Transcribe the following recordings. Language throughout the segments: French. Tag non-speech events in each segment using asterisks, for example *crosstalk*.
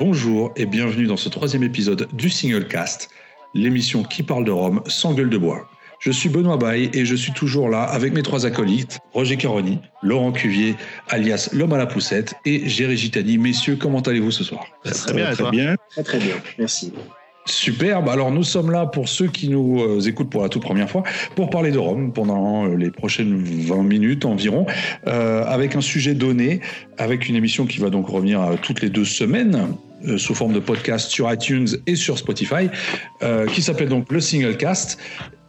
Bonjour et bienvenue dans ce troisième épisode du Single Cast, l'émission qui parle de Rome sans gueule de bois. Je suis Benoît Baye et je suis toujours là avec mes trois acolytes, Roger Caroni, Laurent Cuvier, alias l'homme à la poussette, et Géry Gitani. Messieurs, comment allez-vous ce soir? Très bien, très bien. Très très bien, merci. Superbe. Alors nous sommes là pour ceux qui nous euh, écoutent pour la toute première fois pour parler de Rome pendant euh, les prochaines 20 minutes environ, euh, avec un sujet donné, avec une émission qui va donc revenir toutes les deux semaines sous forme de podcast sur iTunes et sur Spotify, qui s'appelle donc le Single Cast.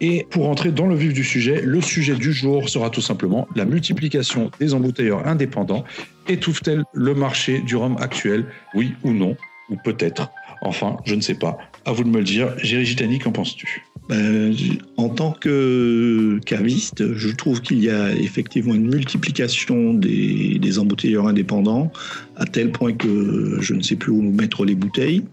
Et pour entrer dans le vif du sujet, le sujet du jour sera tout simplement la multiplication des embouteilleurs indépendants. Étouffe-t-elle le marché du rhum actuel Oui ou non Ou peut-être? Enfin, je ne sais pas. À vous de me le dire. Géry Gitani, qu'en penses-tu? Ben, En tant que caviste, je trouve qu'il y a effectivement une multiplication des, embouteilleurs indépendants, à tel point que je ne sais plus où mettre les bouteilles.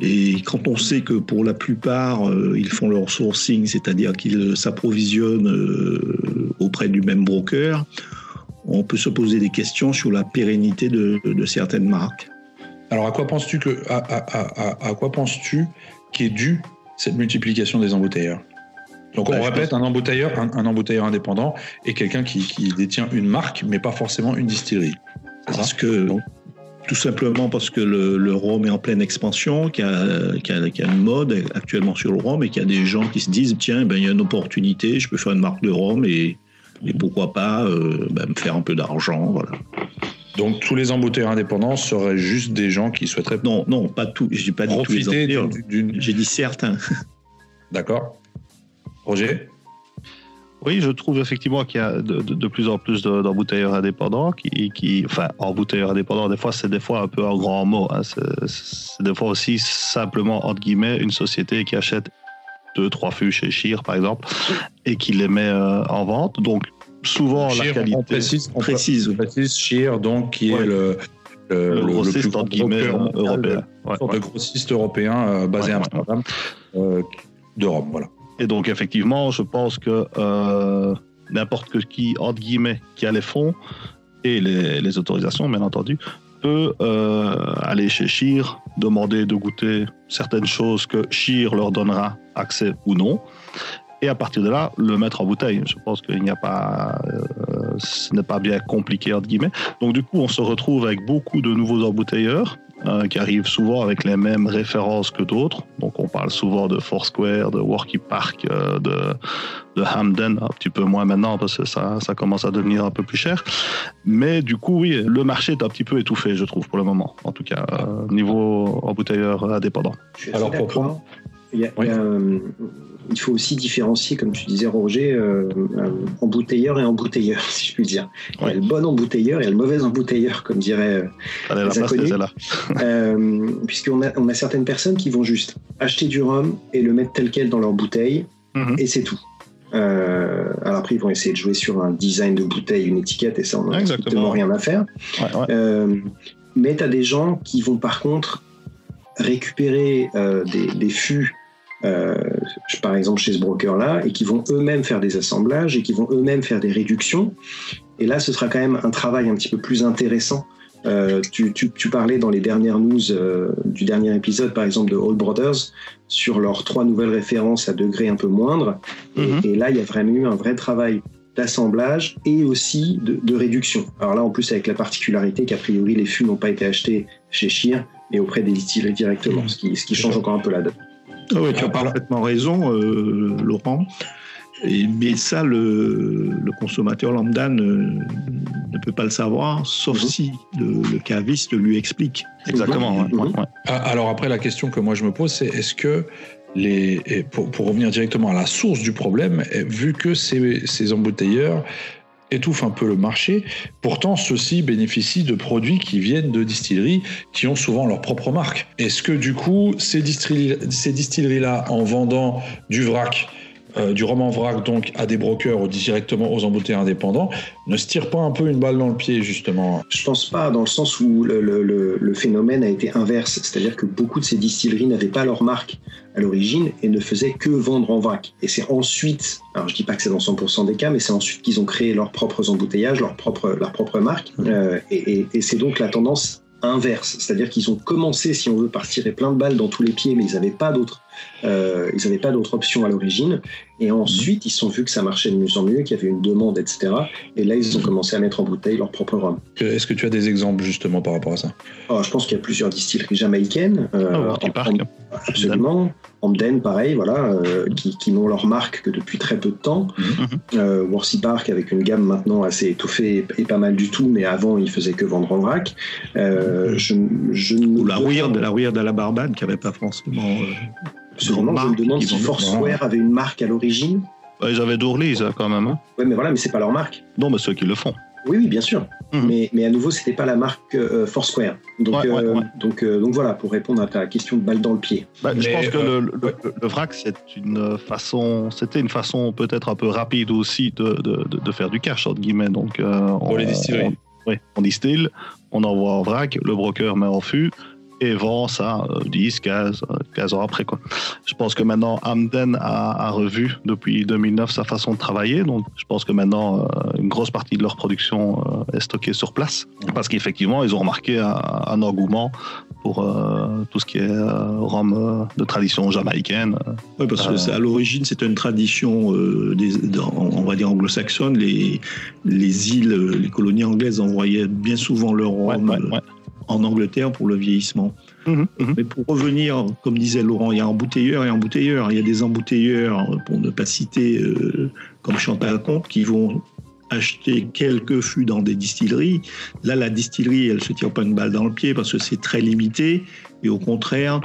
Et quand on sait que pour la plupart, euh, ils font leur sourcing, c'est-à-dire qu'ils s'approvisionnent euh, auprès du même broker, on peut se poser des questions sur la pérennité de, certaines marques. Alors à quoi penses-tu que à, quoi penses-tu qu'est dû cette multiplication des embouteilleurs donc on répète, un embouteilleur, un, embouteilleur indépendant est quelqu'un qui, détient une marque, mais pas forcément une distillerie. Parce que tout simplement parce que le, rhum est en pleine expansion, qu'il y, a une mode actuellement sur le rhum et qu'il y a des gens qui se disent tiens, ben, il y a une opportunité, je peux faire une marque de rhum et, pourquoi pas euh, ben, me faire un peu d'argent. Voilà. Donc tous les embouteilleurs indépendants seraient juste des gens qui souhaiteraient non non pas tout je dis pas profiter d'une j'ai dit certains d'accord Roger? Oui, je trouve effectivement qu'il y a de, plus en plus d'embouteilleurs indépendants qui, qui, enfin, embouteilleurs indépendants, des fois, c'est des fois un peu un grand mot. Hein. C'est des fois aussi simplement, entre guillemets, une société qui achète deux, trois fûts chez Chir, par exemple, et qui les met euh, en vente. Donc, souvent la qualité. On précise, on précise, Shear, donc qui est le, le, le, grossiste le plus européen, le grossiste européen euh, basé à Amsterdam euh, d'Europe, voilà. Et donc effectivement, je pense que euh, n'importe qui entre guillemets qui a les fonds et les, les autorisations, bien entendu, peut aller chez Shear, demander de goûter certaines choses que Shear leur donnera accès ou non et à partir de là, le mettre en bouteille. Je pense qu'il n'y a pas, euh, ce n'est pas bien compliqué entre guillemets. Donc du coup, on se retrouve avec beaucoup de nouveaux embouteilleurs euh, qui arrivent souvent avec les mêmes références que d'autres. Donc on parle souvent de Foursquare, de Worky Park, euh, de, de, Hamden, un petit peu moins maintenant parce que ça, ça commence à devenir un peu plus cher. Mais du coup, oui, le marché est un petit peu étouffé, je trouve, pour le moment. En tout cas, niveau embouteilleur indépendant. Alors pour il y a, il faut aussi différencier, comme tu disais Roger, euh, embouteilleur et embouteilleur, *laughs* si je puis dire. Il y a le bon embouteilleur et le mauvais embouteilleur, comme dirait euh, les inconnus. *laughs* euh, Puisqu'on a, on a certaines personnes qui vont juste acheter du rhum et le mettre tel quel dans leur bouteille, mhm. et c'est tout. Euh, alors après, ils vont essayer de jouer sur un design de bouteille, une étiquette, et ça, on n'a absolument rien à faire. Euh, mais tu as des gens qui vont par contre récupérer euh, des, des fûts euh, par exemple chez ce broker-là, et qui vont eux-mêmes faire des assemblages et qui vont eux-mêmes faire des réductions. Et là, ce sera quand même un travail un petit peu plus intéressant. Euh, tu, parlais dans les dernières news euh, du dernier épisode, par exemple, de All Brothers, sur leurs trois nouvelles références à degré un peu moindre. Mhm. et, là, il y a vraiment eu un vrai travail d'assemblage et aussi de, réduction. Alors là, en plus, avec la particularité qu'a priori, les fûts n'ont pas été achetés chez Shear, mais auprès des distilleries directement, mhm. ce, qui, ce qui change encore un peu la donne. Ah oui, tu as parfaitement raison, euh, Laurent. Et, mais ça, le, consommateur lambda ne, peut pas le savoir, sauf mhm. si le, caviste lui explique. Exactement. Mhm. Ah, alors après, la question que moi je me pose, c'est est-ce que les, pour, pour, revenir directement à la source du problème, vu que ces, ces embouteilleurs étouffe un peu le marché. Pourtant, ceux-ci bénéficient de produits qui viennent de distilleries qui ont souvent leur propre marque. Est-ce que du coup, ces distilleries-là, en vendant du vrac, euh, du roman vrac donc à des brokers ou directement aux embouteilleurs indépendants ne se tire pas un peu une balle dans le pied justement Je pense pas dans le sens où le, le phénomène a été inverse, c'est-à-dire que beaucoup de ces distilleries n'avaient pas leur marque à l'origine et ne faisaient que vendre en vrac. Et c'est ensuite, alors je dis pas que c'est dans 100% des cas, mais c'est ensuite qu'ils ont créé leurs propres embouteillages, leur propre, leur propre marque. Euh, et, et, et c'est donc la tendance inverse, c'est-à-dire qu'ils ont commencé, si on veut, par tirer plein de balles dans tous les pieds, mais ils n'avaient pas d'autres, euh, ils n'avaient pas d'autre option à l'origine. Et ensuite, ils se sont vus que ça marchait de mieux en mieux, qu'il y avait une demande, etc. Et là, ils ont commencé à mettre en bouteille leur propre rhum. Est-ce que tu as des exemples justement par rapport à ça? Oh, Je pense qu'il y a plusieurs distilleries jamaïcaines. Euh, oh, Park. Absolument. Hamden, pareil, voilà, euh, qui, qui n'ont leur marque que depuis très peu de temps. Mm Park avec une gamme maintenant assez étoffée et, pas mal du tout, mais avant ils faisaient que vendre en vrac. Euh, je, je Ou la Weird, la Weird à la Barbade qui n'avait pas forcément. Euh, Absolument, je me demande si Foursquare avait une marque à l'origine. ils avaient Dourly, quand même. Hein. Oui, mais voilà, mais c'est pas leur marque. Non, mais ceux qui le font. Oui, oui, bien sûr. Mhm. Mais, mais à nouveau, c'était pas la marque euh, Foursquare. Donc, euh, donc, euh, donc voilà, pour répondre à ta question de balle dans le pied. Bah, je pense que le, le, vrac, c'est une façon, c'était une façon peut-être un peu rapide aussi de, de, de, faire du cash entre guillemets. Donc, pour les distilleries. oui, on distille, on envoie en vrac, le broker met en fût et vend ça 10, 15, 15 ans après. Quoi. Je pense que maintenant, Amden a, revu depuis 2009 sa façon de travailler. Donc, je pense que maintenant, euh, une grosse partie de leur production euh, est stockée sur place. Parce qu'effectivement, ils ont remarqué un, engouement pour euh, tout ce qui est rhum de tradition jamaïcaine. Oui, parce que à l'origine, c'est une tradition, des, on va dire anglo-saxonne. Les, les îles, les colonies anglaises envoyaient bien souvent leur rhum en Angleterre pour le vieillissement. Mhm, mhm. Mais pour revenir, comme disait Laurent, il y a embouteilleurs et embouteilleurs. Il y a des embouteilleurs, pour ne pas citer euh, comme Chantal Comte, qui vont acheter quelques fûts dans des distilleries. Là, la distillerie, elle se tire pas une balle dans le pied parce que c'est très limité. Et au contraire,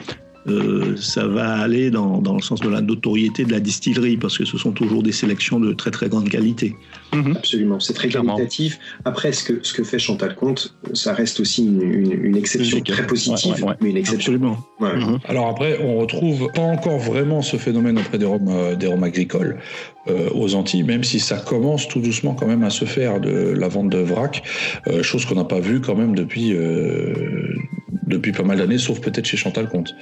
euh, ça va aller dans, dans, le sens de la notoriété de la distillerie, parce que ce sont toujours des sélections de très très grande qualité. Mhm. Absolument, c'est très qualitatif. Après, ce que, ce que fait Chantal Comte, ça reste aussi une, une, exception très positive, mais une exception. Absolument. Mhm. Alors après, on retrouve pas encore vraiment ce phénomène auprès des roms, euh, des roms agricoles euh, aux Antilles, même si ça commence tout doucement quand même à se faire de la vente de vrac, chose qu'on n'a pas vue quand même depuis depuis pas mal d'années, sauf peut-être chez Chantal Comte.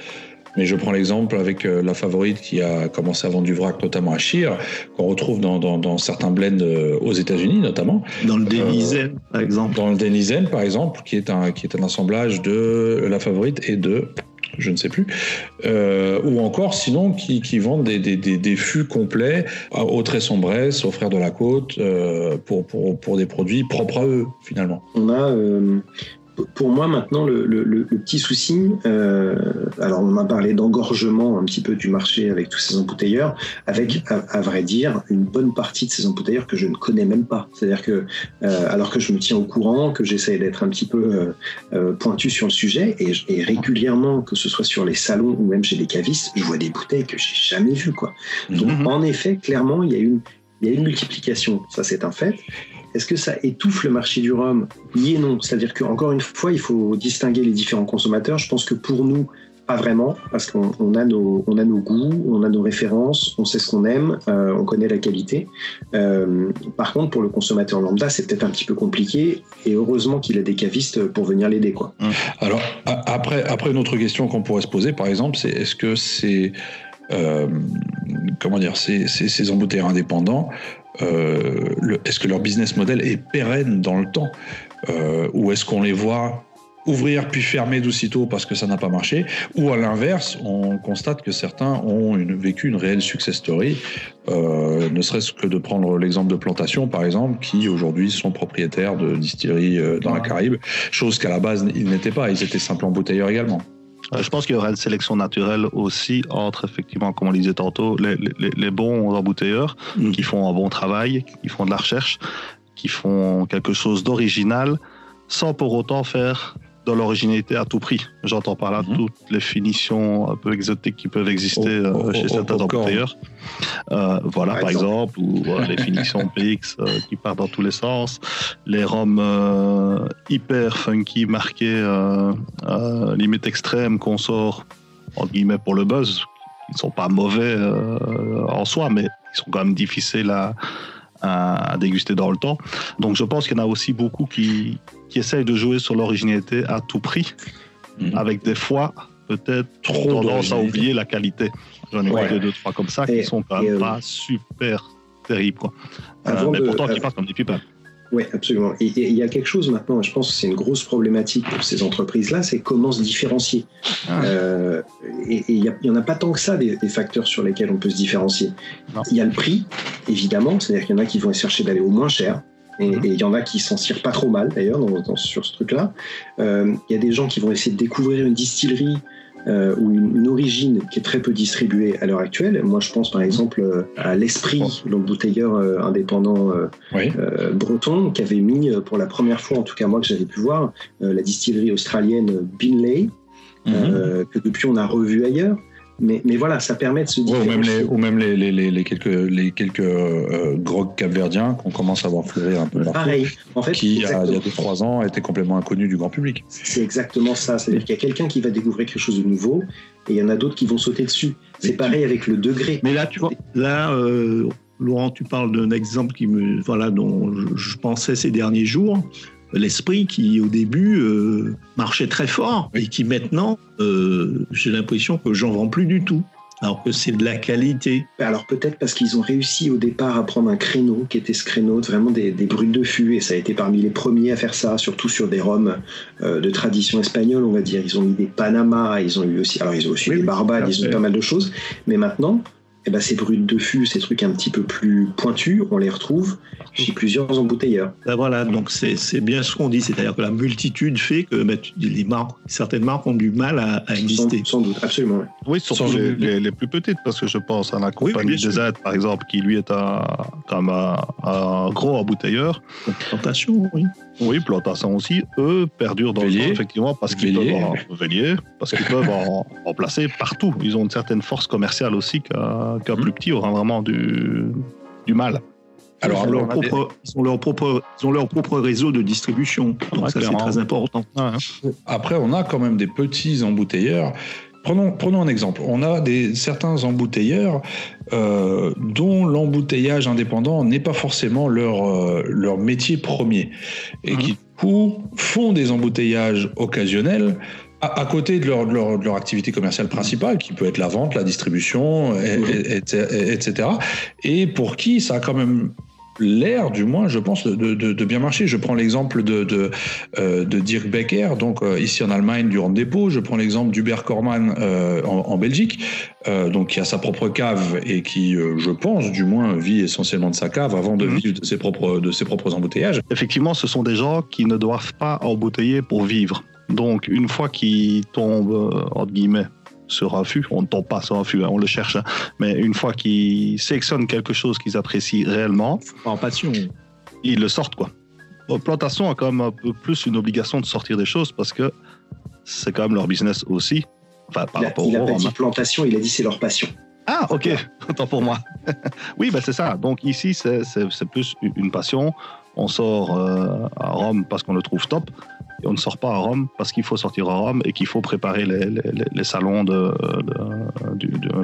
Mais je prends l'exemple avec euh, la favorite qui a commencé à vendre du vrac, notamment à Chire, qu'on retrouve dans, dans, certains blends euh, aux États-Unis, notamment. Dans le Denizen, euh, par exemple. Dans le Denizen, par exemple, qui est un, qui est un assemblage de la favorite et de je ne sais plus, ou encore sinon qui, qui vendent des, des, des, fûts complets au Tresson-Bresse, aux Frères de la Côte, pour, pour, pour, des produits propres à eux, finalement. On a pour moi maintenant le, petit souci, euh, alors on a parlé d'engorgement un petit peu du marché avec tous ces embouteilleurs, avec à, vrai dire une bonne partie de ces embouteilleurs que je ne connais même pas. C'est-à-dire que euh, alors que je me tiens au courant, que j'essaie d'être un petit peu euh, pointu sur le sujet, et, régulièrement, que ce soit sur les salons ou même chez les cavistes, je vois des bouteilles que j'ai jamais vues quoi. Donc mhm. en effet, clairement, il y a une il y a une multiplication, ça c'est un fait. Est-ce que ça étouffe le marché du rhum? Oui et non. C'est-à-dire qu'encore une fois, il faut distinguer les différents consommateurs. Je pense que pour nous, pas vraiment, parce qu'on a, nos, a nos goûts, on a nos références, on sait ce qu'on aime, euh, on connaît la qualité. Euh, par contre, pour le consommateur lambda, c'est peut-être un petit peu compliqué, et heureusement qu'il a des cavistes pour venir l'aider. Quoi. Alors, après, après, une autre question qu'on pourrait se poser, par exemple, c'est est-ce que c'est... Euh, comment dire, ces, ces, ces embouteillages indépendants euh, est-ce que leur business model est pérenne dans le temps euh, Ou est-ce qu'on les voit ouvrir puis fermer d'aussitôt parce que ça n'a pas marché, ou à l'inverse, on constate que certains ont vécu une réelle success story, euh, ne serait-ce que de prendre l'exemple de Plantation, par exemple, qui aujourd'hui sont propriétaires de distilleries dans la Caraïbe, chose qu'à la base ils n'étaient pas, ils étaient simplement bouteilleurs également. Euh, je pense qu'il y aura une sélection naturelle aussi entre, effectivement, comme on le disait tantôt, les, les, les bons embouteilleurs mm. qui font un bon travail, qui font de la recherche, qui font quelque chose d'original, sans pour autant faire dans l'originalité à tout prix. J'entends par là mhm. toutes les finitions un peu exotiques qui peuvent exister oh, oh, euh, chez oh, certains embouteilleurs. Euh, voilà, par, exemple, ou euh, les finitions *laughs* PX qui partent dans tous les sens, les roms hyper funky, marqués, limite extrême qu'on sort, entre guillemets, pour le buzz, ne sont pas mauvais en soi, mais ils sont quand même difficiles à, à, déguster dans le temps. Donc je pense qu'il y en a aussi beaucoup qui, qui essayent de jouer sur l'originalité à tout prix, mhm. avec des fois peut-être trop tendance à oublier la qualité. J'en ai ouais. deux, trois comme ça qui sont quand même pas super terribles. Quoi. Euh, mais pourtant qui passent comme des pipes. Oui, absolument. Et il y a quelque chose maintenant, je pense que c'est une grosse problématique pour ces entreprises-là, c'est comment se différencier. Ah. Euh, et il n'y en a pas tant que ça des, facteurs sur lesquels on peut se différencier. Il y a le prix, évidemment, c'est-à-dire qu'il y en a qui vont chercher d'aller au moins cher. Et mhm. il y en a qui s'en tirent pas trop mal d'ailleurs sur ce truc-là. Euh, il y a des gens qui vont essayer de découvrir une distillerie euh, ou une, origine qui est très peu distribuée à l'heure actuelle. Moi, je pense par exemple euh, à l'Esprit, l'embouteilleur euh, indépendant breton, qui avait mis pour la première fois, en tout cas moi que j'avais pu voir, la distillerie australienne Binley, mhm. que depuis on a revu ailleurs. Mais, mais, voilà, ça permet de se dire. ou même les, ou même les, les, les quelques, les quelques euh, grogs capverdiens qu'on commence à voir fleurir un peu Pareil. En fait, qui, il y a 2-3 ans, étaient complètement inconnus du grand public. C'est exactement ça. C'est-à-dire qu'il y a quelqu'un qui va découvrir quelque chose de nouveau et il y en a d'autres qui vont sauter dessus. C'est pareil avec le degré. Mais là, tu vois, là, euh, Laurent, tu parles d'un exemple qui me, voilà, dont je pensais ces derniers jours l'esprit qui au début euh, marchait très fort et qui maintenant, euh, j'ai l'impression que j'en vends plus du tout. Alors que c'est de la qualité. Alors peut-être parce qu'ils ont réussi au départ à prendre un créneau qui était ce créneau vraiment des, des brutes de fût et ça a été parmi les premiers à faire ça, surtout sur des rhums euh, de tradition espagnole, on va dire. Ils ont mis des Panama, ils ont eu aussi, alors ils ont aussi des Barbades, ils ont eu pas mal de choses. Mais maintenant, eh ben, ces brutes de fût, ces trucs un petit peu plus pointus, on les retrouve chez plusieurs embouteilleurs. Ben voilà, donc c'est bien ce qu'on dit, c'est-à-dire que la multitude fait que ben, les marques, certaines marques ont du mal à, exister. Sans, doute, absolument. Oui, surtout les, les, plus petites, parce que je pense à la compagnie oui, des aides, par exemple, qui lui est un, comme un, gros embouteilleur. Plantation, oui. Oui, plantation aussi. Eux perdurent dans le temps, effectivement, parce qu'ils peuvent en, parce qu'ils peuvent en, *laughs* en, placer partout. Ils ont une certaine force commerciale aussi qu'un qu'un plus petit aura vraiment du, du mal. Alors, ils, ont leur propre, ils, ont leur propre, ils ont leur propre réseau de distribution. Donc, ça, c'est très important. Après, on a quand même des petits embouteilleurs. Prenons, prenons un exemple. On a des, certains embouteilleurs euh, dont l'embouteillage indépendant n'est pas forcément leur, euh, leur métier premier et mhm. qui, du coup, font des embouteillages occasionnels à, côté de leur, leur, leur, activité commerciale principale, qui peut être la vente, la distribution, et, etc. Et pour qui ça a quand même l'air, du moins, je pense, de, de, de bien marcher. Je prends l'exemple de, de, euh, de, Dirk Becker, donc euh, ici en Allemagne, du Depot. Je prends l'exemple d'Hubert Korman euh, en, en, Belgique, euh, donc qui a sa propre cave et qui, je pense, du moins, vit essentiellement de sa cave avant de mhm. vivre de ses propres, de ses propres embouteillages. Effectivement, ce sont des gens qui ne doivent pas embouteiller pour vivre. Donc, une fois qu'ils tombent, entre guillemets, sur un fût, on ne tombe pas sur un fût, hein, on le cherche, hein. mais une fois qu'ils sélectionnent quelque chose qu'ils apprécient réellement, en passion, ils le sortent, quoi. Plantation a quand même un peu plus une obligation de sortir des choses parce que c'est quand même leur business aussi. Enfin, par il a, il a pas dit plantation, il a dit c'est leur passion. Ah, ok, *laughs* autant pour moi. *laughs* oui, bah c'est ça. Donc ici, c'est plus une passion. On sort euh, à Rome parce qu'on le trouve top on ne sort pas à Rome parce qu'il faut sortir à Rome et qu'il faut préparer les, salons de,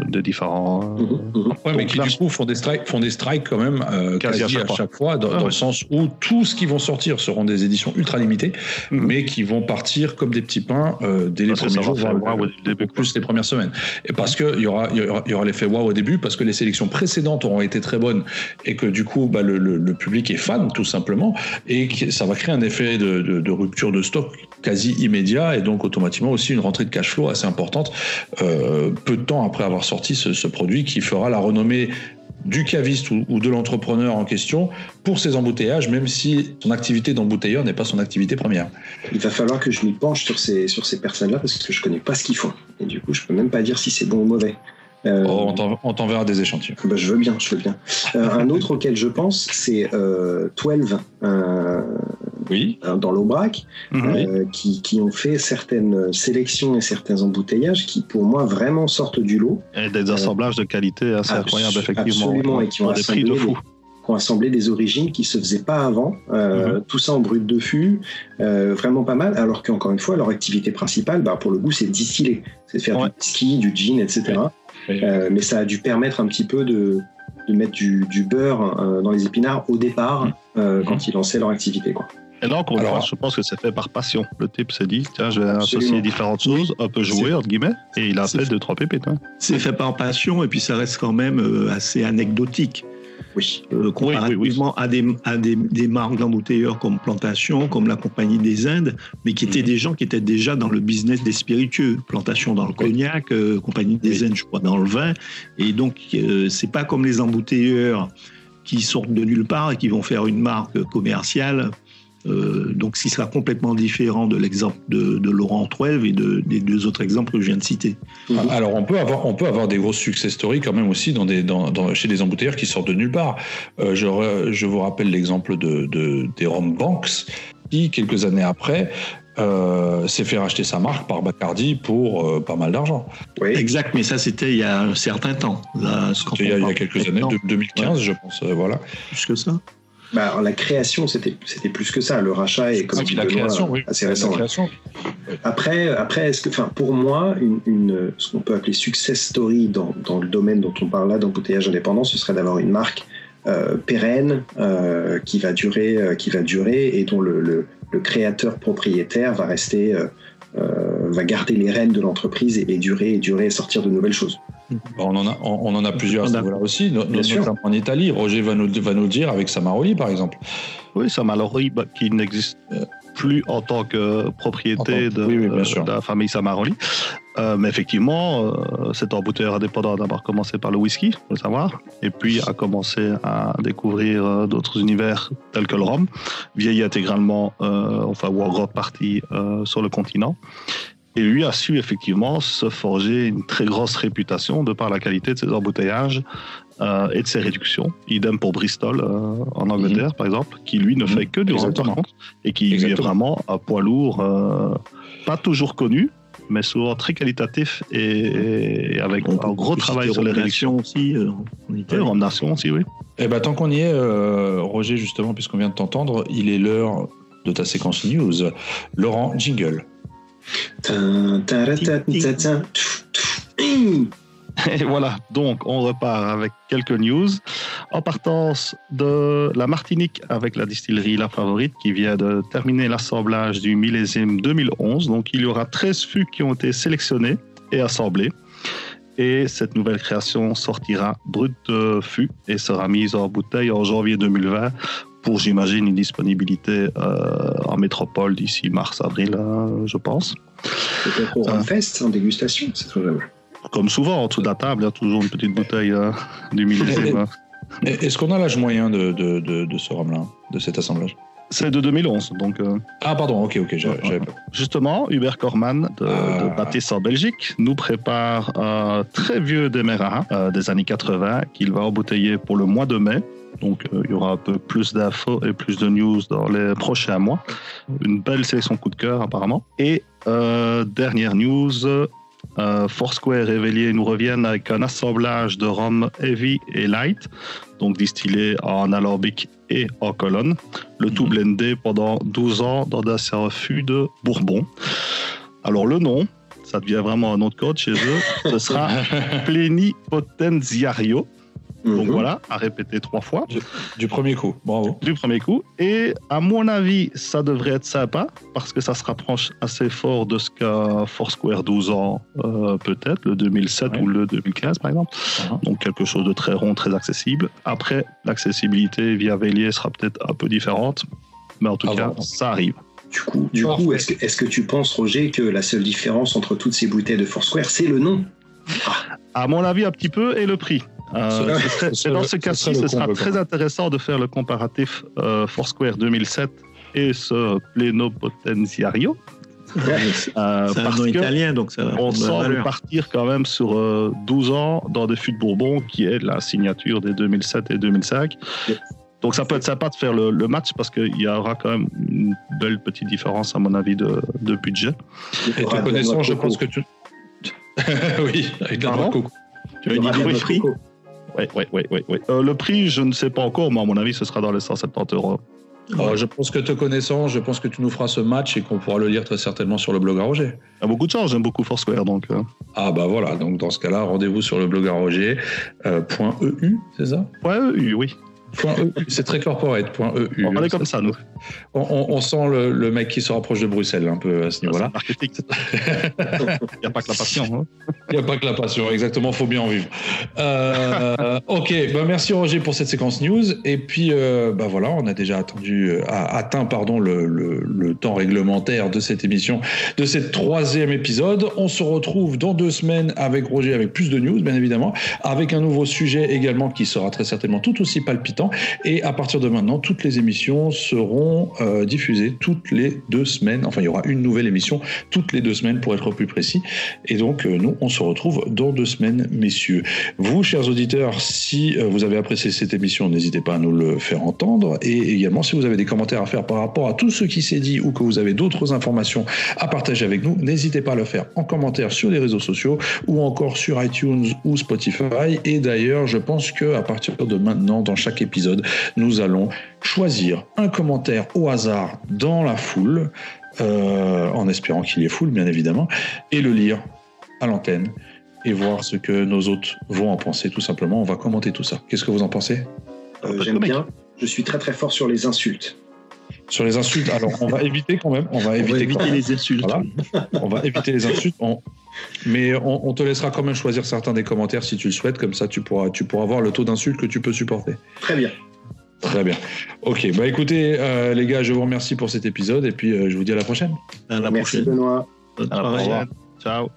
de, différents. Mhm, mhm. mais qui du coup font des strikes, font des strikes quand même euh, quasi, à chaque, fois, dans, ah le sens où tout ce qui vont sortir seront des éditions ultra limitées, mhm. mais qui vont partir comme des petits pains euh, dès les premiers jours, voire plus les premières semaines. Et parce qu'il y aura, il y aura, l'effet wow au début, parce que les sélections précédentes auront été très bonnes et que du coup, bah, le, public est fan tout simplement, et que ça va créer un effet de, de rupture de stock quasi immédiat et donc automatiquement aussi une rentrée de cash flow assez importante euh, peu de temps après avoir sorti ce, produit qui fera la renommée du caviste ou, de l'entrepreneur en question pour ses embouteillages, même si son activité d'embouteilleur n'est pas son activité première. Il va falloir que je m'y penche sur ces, sur ces personnes-là parce que je connais pas ce qu'ils font. Et du coup, je peux même pas dire si c'est bon ou mauvais. Euh, oh, on t'enverra des échantillons. Bah, je veux bien, je veux bien. Euh, un autre auquel je pense, c'est 12, oui. Hein, dans l'Aubrac, mhm. euh, qui, qui, ont fait certaines sélections et certains embouteillages qui, pour moi, vraiment sortent du lot. Et des assemblages de qualité assez incroyables, effectivement. Absolument, et qui ont, des prix de fou. Des, qui ont assemblé des origines qui se faisaient pas avant, euh, mhm. tout ça en brut de fût, euh, vraiment pas mal, alors qu'encore une fois, leur activité principale, bah, pour le goût, c'est de distiller, c'est de faire du whisky, du gin, etc. mais ça a dû permettre un petit peu de, de mettre du, du beurre dans les épinards au départ, mhm. quand ils lançaient leur activité. Quoi. Et là, encore Alors, je pense que c'est fait par passion. Le type s'est dit, tiens, je vais associer différentes choses, un peu jouer, entre guillemets, et il a fait deux, trois pépites. Hein. C'est fait par passion, et puis ça reste quand même euh, assez anecdotique. Oui. euh, comparativement à, des, à des, des marques d'embouteilleurs comme Plantation, comme la Compagnie des Indes, mais qui étaient Mhm. des gens qui étaient déjà dans le business des spiritueux. Plantation dans le cognac, euh, Compagnie des Indes, je crois, dans le vin. Et donc, euh, c'est pas comme les embouteilleurs qui sortent de nulle part et qui vont faire une marque commerciale. Euh, donc, ce qui sera complètement différent de l'exemple de, de Laurent Trouève et de, des deux autres exemples que je viens de citer. Mhm. Alors on peut avoir on peut avoir des grosses success stories quand même aussi dans des dans, dans- chez des embouteilleurs qui sortent de nulle part. Euh, je, re- je vous rappelle l'exemple de, de des Rom Banks qui quelques années après euh, s'est fait racheter sa marque par Bacardi pour euh, pas mal d'argent. Oui. Exact, mais ça, c'était il y a un certain temps. Là, quand Il y a, on il y a parle quelques années, maintenant, de 2015 je pense. euh, voilà. Plus que ça. Bah, alors, la création, c'était c'était plus que ça. Le rachat est, comme Ah, dit puis la création, oui. assez La récent. ouais. création. Après, après est-ce que, enfin, pour moi, une, une- ce qu'on peut appeler success story dans, dans le domaine dont on parle là, d'embouteillage indépendant, ce serait d'avoir une marque euh, pérenne euh, qui va durer, euh, qui va durer et dont le, le, le créateur propriétaire va rester, euh, euh, va garder les rênes de l'entreprise et, et durer, et durer, et sortir de nouvelles choses. On en a, on, en a plusieurs à ce On a- niveau-là aussi, no- Bien sûr. notamment en Italie. Roger va nous, va nous le dire avec Samaroli, par exemple. Oui, Samaroli, bah, qui n'existe plus en tant que propriété de, oui, oui, la famille Samaroli. Euh, mais effectivement, euh, cet embouteilleur indépendant a d'abord commencé par le whisky, faut le savoir, et puis a commencé à découvrir euh, d'autres univers tels que le rhum, vieilli intégralement, enfin, ou en grande partie sur le continent. Et lui a su effectivement se forger une très grosse réputation de par la qualité de ses embouteillages euh, et de ses réductions. Idem pour Bristol euh, en Angleterre, par exemple, qui lui ne Mhm. fait que du rhum, par contre, et qui est vraiment un poids lourd, euh, pas toujours connu, mais souvent très qualitatif et, et avec On un gros travail sur les réductions. Aussi. en Oui, Italie. Nation aussi, oui. Eh ben, tant qu'on y est, Roger, justement, puisqu'on vient de t'entendre, il est l'heure de ta séquence news. Laurent, jingle. Et voilà, donc on repart avec quelques news. En partance de la Martinique avec la distillerie La Favorite qui vient de terminer l'assemblage du millésime 2011. Donc il y aura 13 fûts qui ont été sélectionnés et assemblés. Et cette nouvelle création sortira brute fût et sera mise en bouteille en janvier 2020 pour, j'imagine, une disponibilité euh, en métropole d'ici mars-avril, euh, je pense. Peut-être au Rumfest en dégustation, c'est très jamais. Comme souvent, en dessous de la table, il y a toujours une petite bouteille euh, du millésime. *laughs* Est-ce qu'on a l'âge moyen de, de, de, de ce rhum-là, de cet assemblage? C'est de 2011, donc euh, Ah, pardon, ok, ok, j'avais pas. justement, Hubert Korman de, Ah. de Baptiste en Belgique nous prépare un très vieux Demerara euh, des années 80 qu'il va embouteiller pour le mois de mai. Donc euh, il y aura un peu plus d'infos et plus de news dans les prochains mois. Une belle sélection coup de cœur apparemment. Et euh, dernière news, euh, Foursquare et Vélier nous reviennent avec un assemblage de rhum heavy et light, donc distillé en alambic et en colonne. Le tout Mhm. blendé pendant 12 ans dans un fût de Bourbon. Alors le nom, ça devient vraiment un nom de code chez eux, ce sera *laughs* Donc Mhm. voilà, à répéter trois fois Du premier coup, bravo. du premier coup. Et à mon avis, ça devrait être sympa parce que ça se rapproche assez fort de ce qu'a Foursquare 12 ans, euh, peut-être, le 2007 Ouais. ou le 2015 par exemple. Uh-huh. Donc quelque chose de très rond, très accessible. Après, l'accessibilité via Vélier sera peut-être un peu différente, mais en tout Ah cas, bon ça arrive. Du coup, du coup est-ce que, est-ce que tu penses, Roger, que la seule différence entre toutes ces bouteilles de Foursquare, c'est le nom? À mon avis, un petit peu, et le prix. Euh, serait- dans ce cas-ci, ce sera très intéressant de faire le comparatif euh, Foursquare 2007 et ce Plenopotenziario. Ouais, *laughs* euh, C'est un parce nom que italien, donc ça va on de semble partir quand même sur euh, 12 ans dans des fûts de Bourbon, qui est la signature des 2007 et 2005. Yep. Donc ça peut être sympa de faire le, le match parce qu'il y aura quand même une belle petite différence, à mon avis, de, de budget. Et te connaissant, je pense que tu. *laughs* oui, avec la de coco. Tu as une idée du prix Coco. Ouais, ouais, ouais, ouais, ouais. Euh, le prix, je ne sais pas encore, mais à mon avis, ce sera dans les 170 euros. Alors, je pense que te connaissant, je pense que tu nous feras ce match et qu'on pourra le lire très certainement sur le blog à Roger. Il y a beaucoup de chance, j'aime beaucoup Foursquare, donc euh, Ah bah voilà, donc dans ce cas-là, rendez-vous sur le blog à Roger, euh, point .eu, c'est ça? Ouais, oui, oui. .eu, c'est très corporate. .eu. On est comme ça, nous. On, on sent le, le, mec qui se rapproche de Bruxelles un peu à ce niveau-là. *laughs* Il n'y a pas que la passion. Hein. Il n'y a pas que la passion, exactement. Faut bien en vivre. Euh, *laughs* ok, bah merci Roger pour cette séquence news. Et puis, euh, bah voilà, on a déjà attendu, euh, atteint pardon le, le, le, temps réglementaire de cette émission, de cette troisième épisode. On se retrouve dans deux semaines avec Roger, avec plus de news, bien évidemment, avec un nouveau sujet également qui sera très certainement tout aussi palpitant. Et à partir de maintenant, toutes les émissions seront euh, diffusées toutes les deux semaines. Enfin, il y aura une nouvelle émission toutes les deux semaines pour être plus précis. Et donc, euh, nous, on se retrouve dans deux semaines, messieurs. Vous, chers auditeurs, si euh, vous avez apprécié cette émission, n'hésitez pas à nous le faire entendre. Et également, si vous avez des commentaires à faire par rapport à tout ce qui s'est dit ou que vous avez d'autres informations à partager avec nous, n'hésitez pas à le faire en commentaire sur les réseaux sociaux ou encore sur iTunes ou Spotify. Et d'ailleurs, je pense que à partir de maintenant, dans chaque épisode, nous allons choisir un commentaire au hasard dans la foule, euh, en espérant qu'il y ait foule, bien évidemment, et le lire à l'antenne et voir ce que nos hôtes vont en penser, tout simplement. On va commenter tout ça. Qu'est-ce que vous en pensez? Euh, J'aime bien. Je suis très très fort sur les insultes. Sur les insultes, alors on va éviter quand même. On va éviter, on va éviter les insultes. Voilà. on va éviter les insultes. On... Mais on, on, te laissera quand même choisir certains des commentaires si tu le souhaites. Comme ça, tu pourras, tu pourras voir le taux d'insultes que tu peux supporter. Très bien. Très bien. Ok, bah écoutez, euh, les gars, je vous remercie pour cet épisode et puis euh, je vous dis à la prochaine. À la Merci prochaine. Benoît. À la prochaine. Ciao.